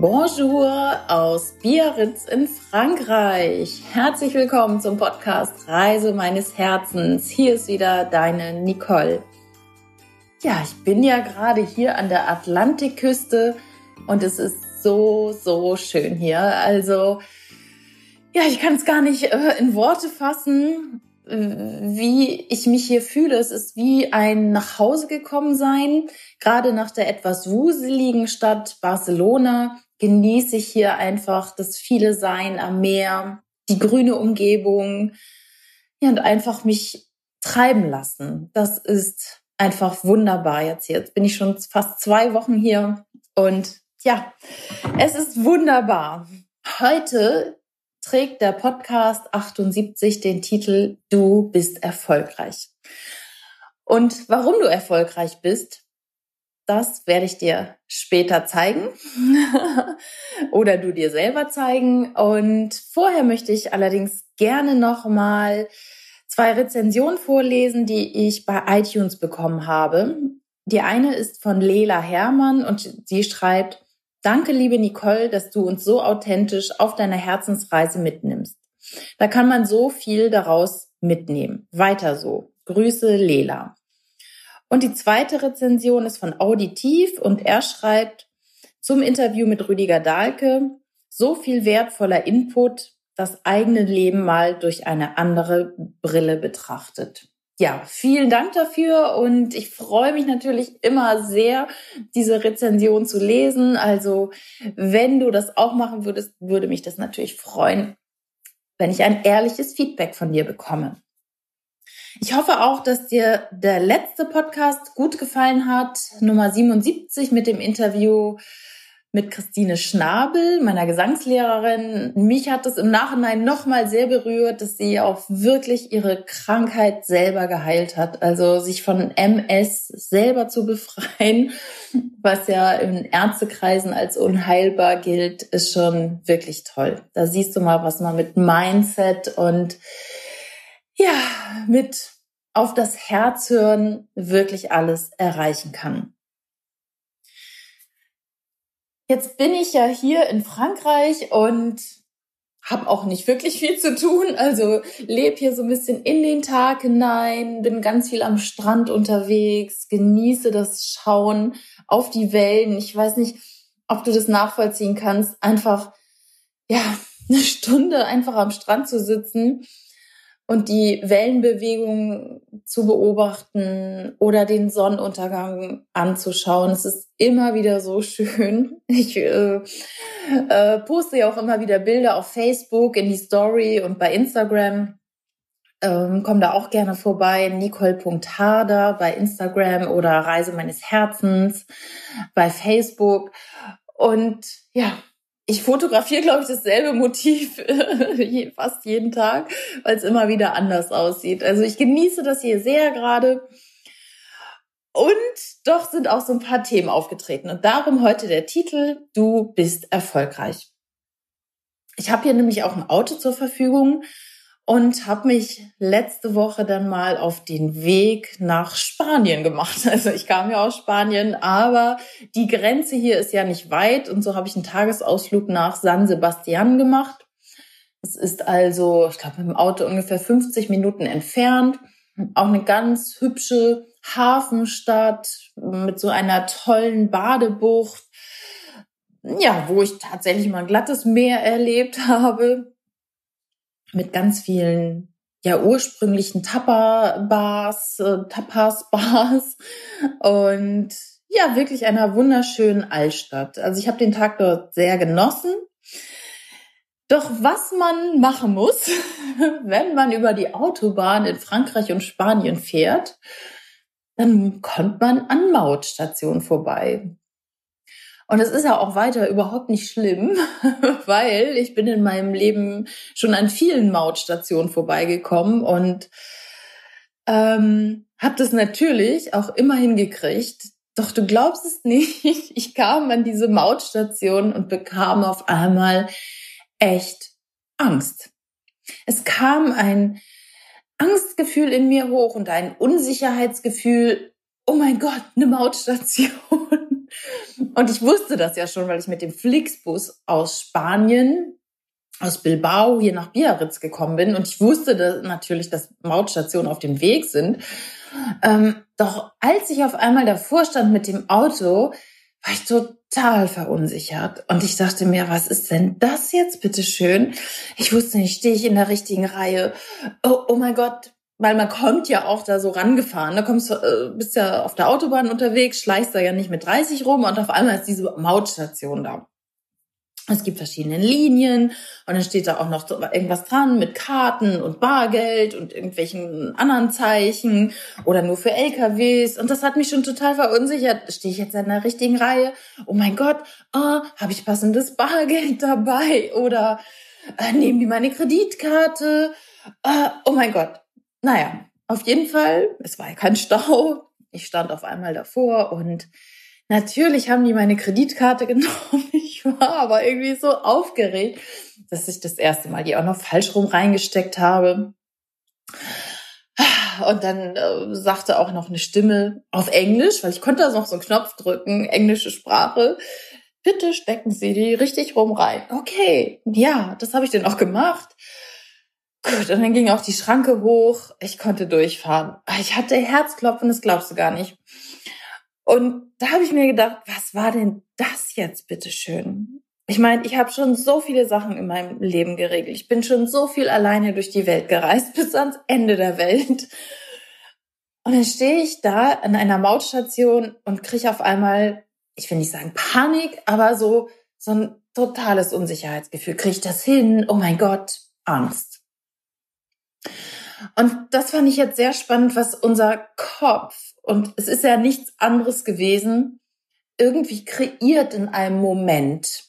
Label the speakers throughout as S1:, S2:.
S1: Bonjour aus Biarritz in Frankreich. Herzlich willkommen zum Podcast Reise meines Herzens. Hier ist wieder deine Nicole. Ja, ich bin ja gerade hier an der Atlantikküste und es ist so, so schön hier. Also, ja, ich kann es gar nicht äh, in Worte fassen, wie ich mich hier fühle. Es ist wie ein nach Hause gekommen sein. Gerade nach der etwas wuseligen Stadt Barcelona genieße ich hier einfach das viele Sein am Meer, die grüne Umgebung. Ja, und einfach mich treiben lassen. Das ist einfach wunderbar jetzt hier. Jetzt bin ich schon fast zwei Wochen hier und ja, es ist wunderbar. Heute trägt der Podcast 78 den Titel Du bist erfolgreich. Und warum du erfolgreich bist, das werde ich dir später zeigen oder du dir selber zeigen. Und vorher möchte ich allerdings gerne noch mal zwei Rezensionen vorlesen, die ich bei iTunes bekommen habe. Die eine ist von Lela Hermann und sie schreibt, Danke, liebe Nicole, dass du uns so authentisch auf deiner Herzensreise mitnimmst. Da kann man so viel daraus mitnehmen. Weiter so. Grüße, Lela. Und die zweite Rezension ist von Auditiv und er schreibt zum Interview mit Rüdiger Dahlke, so viel wertvoller Input, das eigene Leben mal durch eine andere Brille betrachtet ja, vielen Dank dafür und ich freue mich natürlich immer sehr, diese Rezension zu lesen. Also wenn du das auch machen würdest, würde mich das natürlich freuen, wenn ich ein ehrliches Feedback von dir bekomme. Ich hoffe auch, dass dir der letzte Podcast gut gefallen hat, Nummer 77 mit dem Interview mit Christine Schnabel, meiner Gesangslehrerin. Mich hat es im Nachhinein nochmal sehr berührt, dass sie auch wirklich ihre Krankheit selber geheilt hat. Also sich von MS selber zu befreien, was ja in Ärztekreisen als unheilbar gilt, ist schon wirklich toll. Da siehst du mal, was man mit Mindset und ja, mit auf das Herz hören wirklich alles erreichen kann. Jetzt bin ich ja hier in Frankreich und habe auch nicht wirklich viel zu tun. Also lebe hier so ein bisschen in den Tag hinein, bin ganz viel am Strand unterwegs, genieße das Schauen auf die Wellen. Ich weiß nicht, ob du das nachvollziehen kannst. Einfach, ja, eine Stunde einfach am Strand zu sitzen und die Wellenbewegung zu beobachten oder den Sonnenuntergang anzuschauen. Es ist immer wieder so schön. Ich äh, äh, poste ja auch immer wieder Bilder auf Facebook, in die Story und bei Instagram. Ähm, komm da auch gerne vorbei, nicole.harder bei Instagram oder Reise meines Herzens bei Facebook. Und ja, ich fotografiere, glaube ich, dasselbe Motiv fast jeden Tag, weil es immer wieder anders aussieht. Also ich genieße das hier sehr gerade. Und doch sind auch so ein paar Themen aufgetreten. Und darum heute der Titel, du bist erfolgreich. Ich habe hier nämlich auch ein Auto zur Verfügung und habe mich letzte Woche dann mal auf den Weg nach Spanien gemacht. Also ich kam ja aus Spanien, aber die Grenze hier ist ja nicht weit und so habe ich einen Tagesausflug nach San Sebastian gemacht. Es ist also, ich glaube, mit dem Auto ungefähr 50 Minuten entfernt. Auch eine ganz hübsche Hafenstadt mit so einer tollen Badebucht. Ja, wo ich tatsächlich mal ein glattes Meer erlebt habe mit ganz vielen ja ursprünglichen Tapa-Bars, äh, Tapas-Bars und ja, wirklich einer wunderschönen Altstadt. Also ich habe den Tag dort sehr genossen. Doch was man machen muss, wenn man über die Autobahn in Frankreich und Spanien fährt, dann kommt man an Mautstationen vorbei. Und es ist ja auch weiter überhaupt nicht schlimm, weil ich bin in meinem Leben schon an vielen Mautstationen vorbeigekommen und ähm, habe das natürlich auch immer hingekriegt. Doch du glaubst es nicht, ich kam an diese Mautstation und bekam auf einmal echt Angst. Es kam ein Angstgefühl in mir hoch und ein Unsicherheitsgefühl oh mein Gott, eine Mautstation. Und ich wusste das ja schon, weil ich mit dem Flixbus aus Spanien, aus Bilbao hier nach Biarritz gekommen bin. Und ich wusste dass natürlich, dass Mautstationen auf dem Weg sind. Ähm, doch als ich auf einmal davor stand mit dem Auto, war ich total verunsichert. Und ich dachte mir, was ist denn das jetzt, bitteschön? Ich wusste nicht, stehe ich in der richtigen Reihe? Oh, oh mein Gott, weil man kommt ja auch da so rangefahren. Da kommst du, äh, bist ja auf der Autobahn unterwegs, schleichst da ja nicht mit 30 rum und auf einmal ist diese Mautstation da. Es gibt verschiedene Linien und dann steht da auch noch irgendwas dran mit Karten und Bargeld und irgendwelchen anderen Zeichen oder nur für LKWs. Und das hat mich schon total verunsichert. Stehe ich jetzt in der richtigen Reihe? Oh mein Gott, oh, habe ich passendes Bargeld dabei? Oder äh, nehmen die meine Kreditkarte? Äh, oh mein Gott. Naja, auf jeden Fall, es war ja kein Stau. Ich stand auf einmal davor und Natürlich haben die meine Kreditkarte genommen. Ich war aber irgendwie so aufgeregt, dass ich das erste Mal die auch noch falsch rum reingesteckt habe. Und dann äh, sagte auch noch eine Stimme auf Englisch, weil ich konnte da noch so einen Knopf drücken, englische Sprache. Bitte stecken Sie die richtig rum rein. Okay, ja, das habe ich dann auch gemacht. Gut, und dann ging auch die Schranke hoch. Ich konnte durchfahren. Ich hatte Herzklopfen, das glaubst du gar nicht. Und da habe ich mir gedacht, was war denn das jetzt, bitteschön? Ich meine, ich habe schon so viele Sachen in meinem Leben geregelt. Ich bin schon so viel alleine durch die Welt gereist, bis ans Ende der Welt. Und dann stehe ich da an einer Mautstation und kriege auf einmal, ich will nicht sagen Panik, aber so, so ein totales Unsicherheitsgefühl. Kriege ich das hin? Oh mein Gott, Angst. Und das fand ich jetzt sehr spannend, was unser Kopf und es ist ja nichts anderes gewesen, irgendwie kreiert in einem Moment.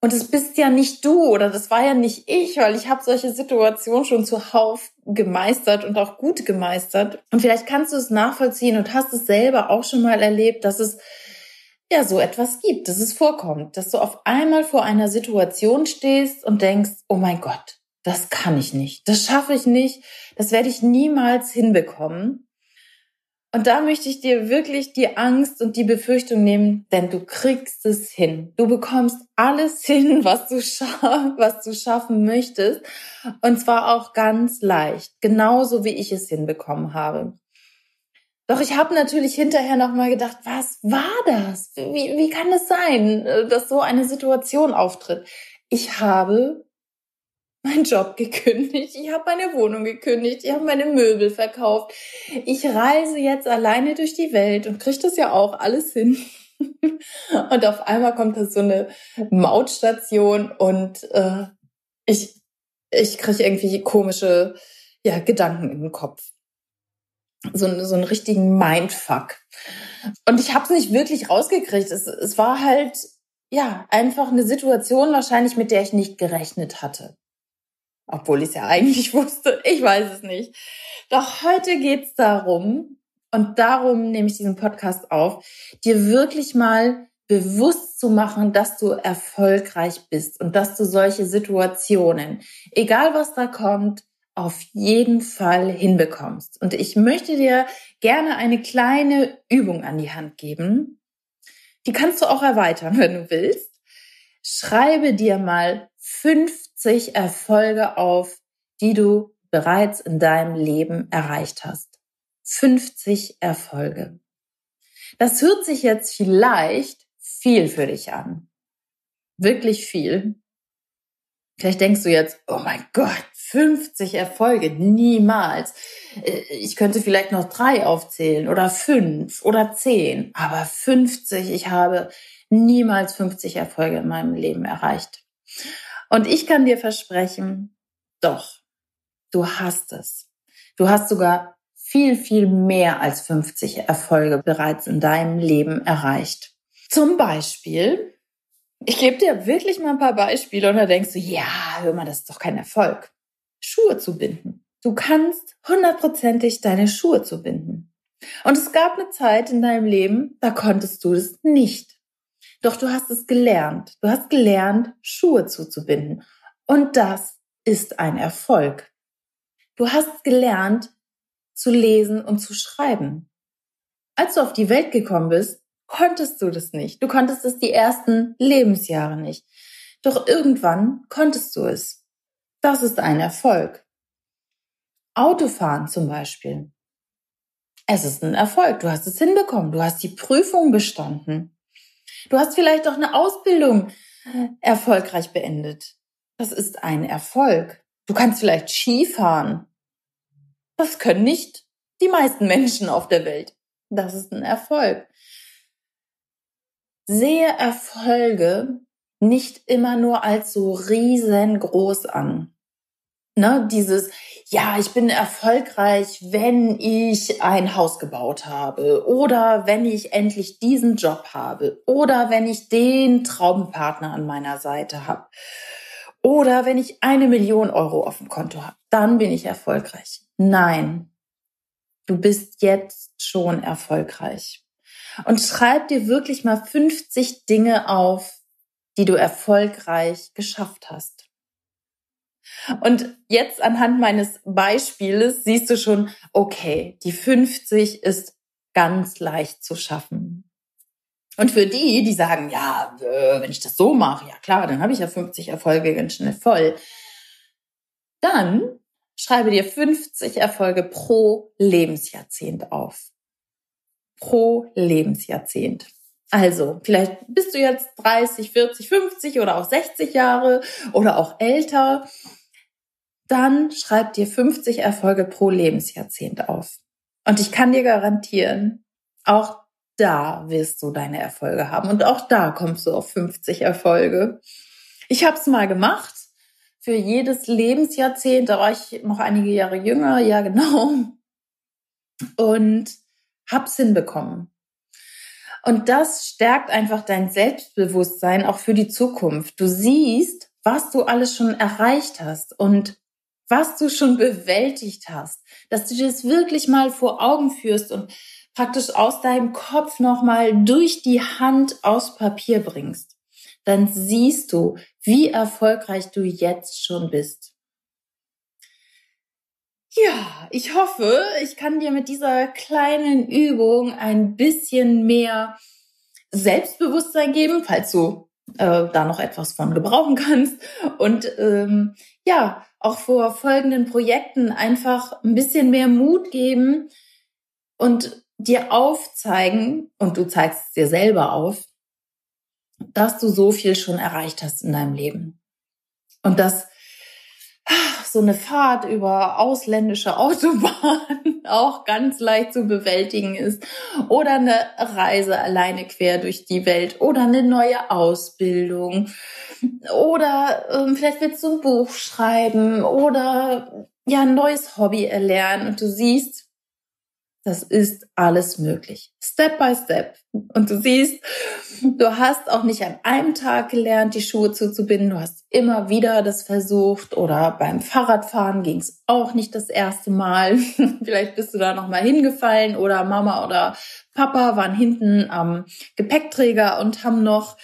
S1: Und es bist ja nicht du oder das war ja nicht ich, weil ich habe solche Situationen schon zuhauf gemeistert und auch gut gemeistert. Und vielleicht kannst du es nachvollziehen und hast es selber auch schon mal erlebt, dass es ja so etwas gibt, dass es vorkommt, dass du auf einmal vor einer Situation stehst und denkst, oh mein Gott, das kann ich nicht, das schaffe ich nicht, das werde ich niemals hinbekommen. Und da möchte ich dir wirklich die Angst und die Befürchtung nehmen, denn du kriegst es hin. Du bekommst alles hin, was du, scha was du schaffen möchtest. Und zwar auch ganz leicht. Genauso wie ich es hinbekommen habe. Doch ich habe natürlich hinterher nochmal gedacht, was war das? Wie, wie kann es sein, dass so eine Situation auftritt? Ich habe meinen Job gekündigt, ich habe meine Wohnung gekündigt, ich habe meine Möbel verkauft. Ich reise jetzt alleine durch die Welt und kriege das ja auch alles hin. und auf einmal kommt da so eine Mautstation und äh, ich, ich kriege irgendwie komische ja, Gedanken in den Kopf. So, so einen richtigen Mindfuck. Und ich habe es nicht wirklich rausgekriegt. Es, es war halt ja einfach eine Situation wahrscheinlich, mit der ich nicht gerechnet hatte. Obwohl ich es ja eigentlich wusste. Ich weiß es nicht. Doch heute geht's darum, und darum nehme ich diesen Podcast auf, dir wirklich mal bewusst zu machen, dass du erfolgreich bist und dass du solche Situationen, egal was da kommt, auf jeden Fall hinbekommst. Und ich möchte dir gerne eine kleine Übung an die Hand geben. Die kannst du auch erweitern, wenn du willst. Schreibe dir mal 50 Erfolge auf, die du bereits in deinem Leben erreicht hast. 50 Erfolge. Das hört sich jetzt vielleicht viel für dich an. Wirklich viel. Vielleicht denkst du jetzt, oh mein Gott, 50 Erfolge, niemals. Äh, ich könnte vielleicht noch drei aufzählen oder fünf oder zehn, aber 50, ich habe niemals 50 Erfolge in meinem Leben erreicht. Und ich kann dir versprechen, doch, du hast es. Du hast sogar viel, viel mehr als 50 Erfolge bereits in deinem Leben erreicht. Zum Beispiel, ich gebe dir wirklich mal ein paar Beispiele und da denkst du, ja, hör mal, das ist doch kein Erfolg. Schuhe zu binden. Du kannst hundertprozentig deine Schuhe zu binden. Und es gab eine Zeit in deinem Leben, da konntest du es nicht. Doch du hast es gelernt. Du hast gelernt, Schuhe zuzubinden. Und das ist ein Erfolg. Du hast gelernt zu lesen und zu schreiben. als du auf die Welt gekommen bist, konntest du das nicht. Du konntest es die ersten Lebensjahre nicht. Doch irgendwann konntest du es. Das ist ein Erfolg. Autofahren zum Beispiel. Es ist ein Erfolg. Du hast es hinbekommen. Du hast die Prüfung bestanden. Du hast vielleicht auch eine Ausbildung erfolgreich beendet. Das ist ein Erfolg. Du kannst vielleicht Skifahren. Das können nicht die meisten Menschen auf der Welt. Das ist ein Erfolg. Sehe Erfolge nicht immer nur als so riesengroß an. Ne, dieses, ja, ich bin erfolgreich, wenn ich ein Haus gebaut habe oder wenn ich endlich diesen Job habe oder wenn ich den Traumpartner an meiner Seite habe oder wenn ich eine Million Euro auf dem Konto habe, dann bin ich erfolgreich. Nein, du bist jetzt schon erfolgreich. Und schreib dir wirklich mal 50 Dinge auf, die du erfolgreich geschafft hast. Und jetzt anhand meines Beispieles siehst du schon, okay, die 50 ist ganz leicht zu schaffen. Und für die, die sagen, ja, äh, wenn ich das so mache, ja klar, dann habe ich ja 50 Erfolge ganz schnell voll. Dann schreibe dir 50 Erfolge pro Lebensjahrzehnt auf. Pro Lebensjahrzehnt. Also, vielleicht bist du jetzt 30, 40, 50 oder auch 60 Jahre oder auch älter. Dann schreib dir 50 Erfolge pro Lebensjahrzehnt auf. Und ich kann dir garantieren, auch da wirst du deine Erfolge haben. Und auch da kommst du auf 50 Erfolge. Ich habe es mal gemacht. Für jedes Lebensjahrzehnt, da war ich noch einige Jahre jünger, ja genau. Und hab's hinbekommen. Und das stärkt einfach dein Selbstbewusstsein auch für die Zukunft. Du siehst, was du alles schon erreicht hast und was du schon bewältigt hast, dass du dir das wirklich mal vor Augen führst und praktisch aus deinem Kopf nochmal durch die Hand aus Papier bringst. Dann siehst du, wie erfolgreich du jetzt schon bist. Ja, ich hoffe, ich kann dir mit dieser kleinen Übung ein bisschen mehr Selbstbewusstsein geben, falls du äh, da noch etwas von gebrauchen kannst. Und ähm, ja, auch vor folgenden Projekten einfach ein bisschen mehr Mut geben und dir aufzeigen, und du zeigst es dir selber auf, dass du so viel schon erreicht hast in deinem Leben. Und dass so eine Fahrt über ausländische Autobahnen auch ganz leicht zu bewältigen ist. Oder eine Reise alleine quer durch die Welt oder eine neue Ausbildung. Oder ähm, vielleicht willst du ein Buch schreiben oder ja ein neues Hobby erlernen und du siehst, das ist alles möglich. Step by step. Und du siehst, du hast auch nicht an einem Tag gelernt, die Schuhe zuzubinden. Du hast immer wieder das versucht. Oder beim Fahrradfahren ging es auch nicht das erste Mal. Vielleicht bist du da nochmal hingefallen oder Mama oder Papa waren hinten am Gepäckträger und haben noch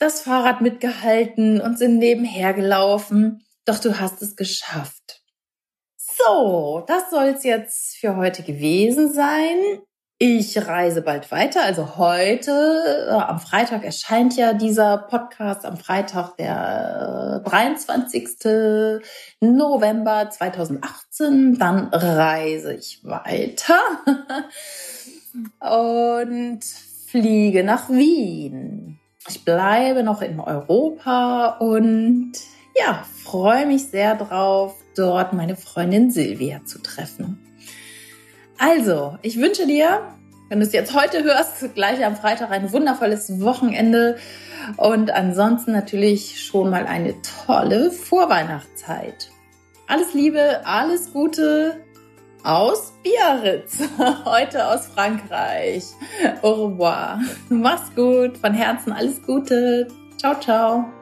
S1: das Fahrrad mitgehalten und sind nebenher gelaufen. Doch du hast es geschafft. So, das soll es jetzt für heute gewesen sein. Ich reise bald weiter. Also heute, äh, am Freitag erscheint ja dieser Podcast, am Freitag, der äh, 23. November 2018. Dann reise ich weiter und fliege nach Wien. Ich bleibe noch in Europa und ja, freue mich sehr drauf, dort meine Freundin Silvia zu treffen. Also, ich wünsche dir, wenn du es jetzt heute hörst, gleich am Freitag ein wundervolles Wochenende und ansonsten natürlich schon mal eine tolle Vorweihnachtszeit. Alles Liebe, alles Gute aus Biarritz, heute aus Frankreich. Au revoir. Mach's gut, von Herzen alles Gute. Ciao, ciao.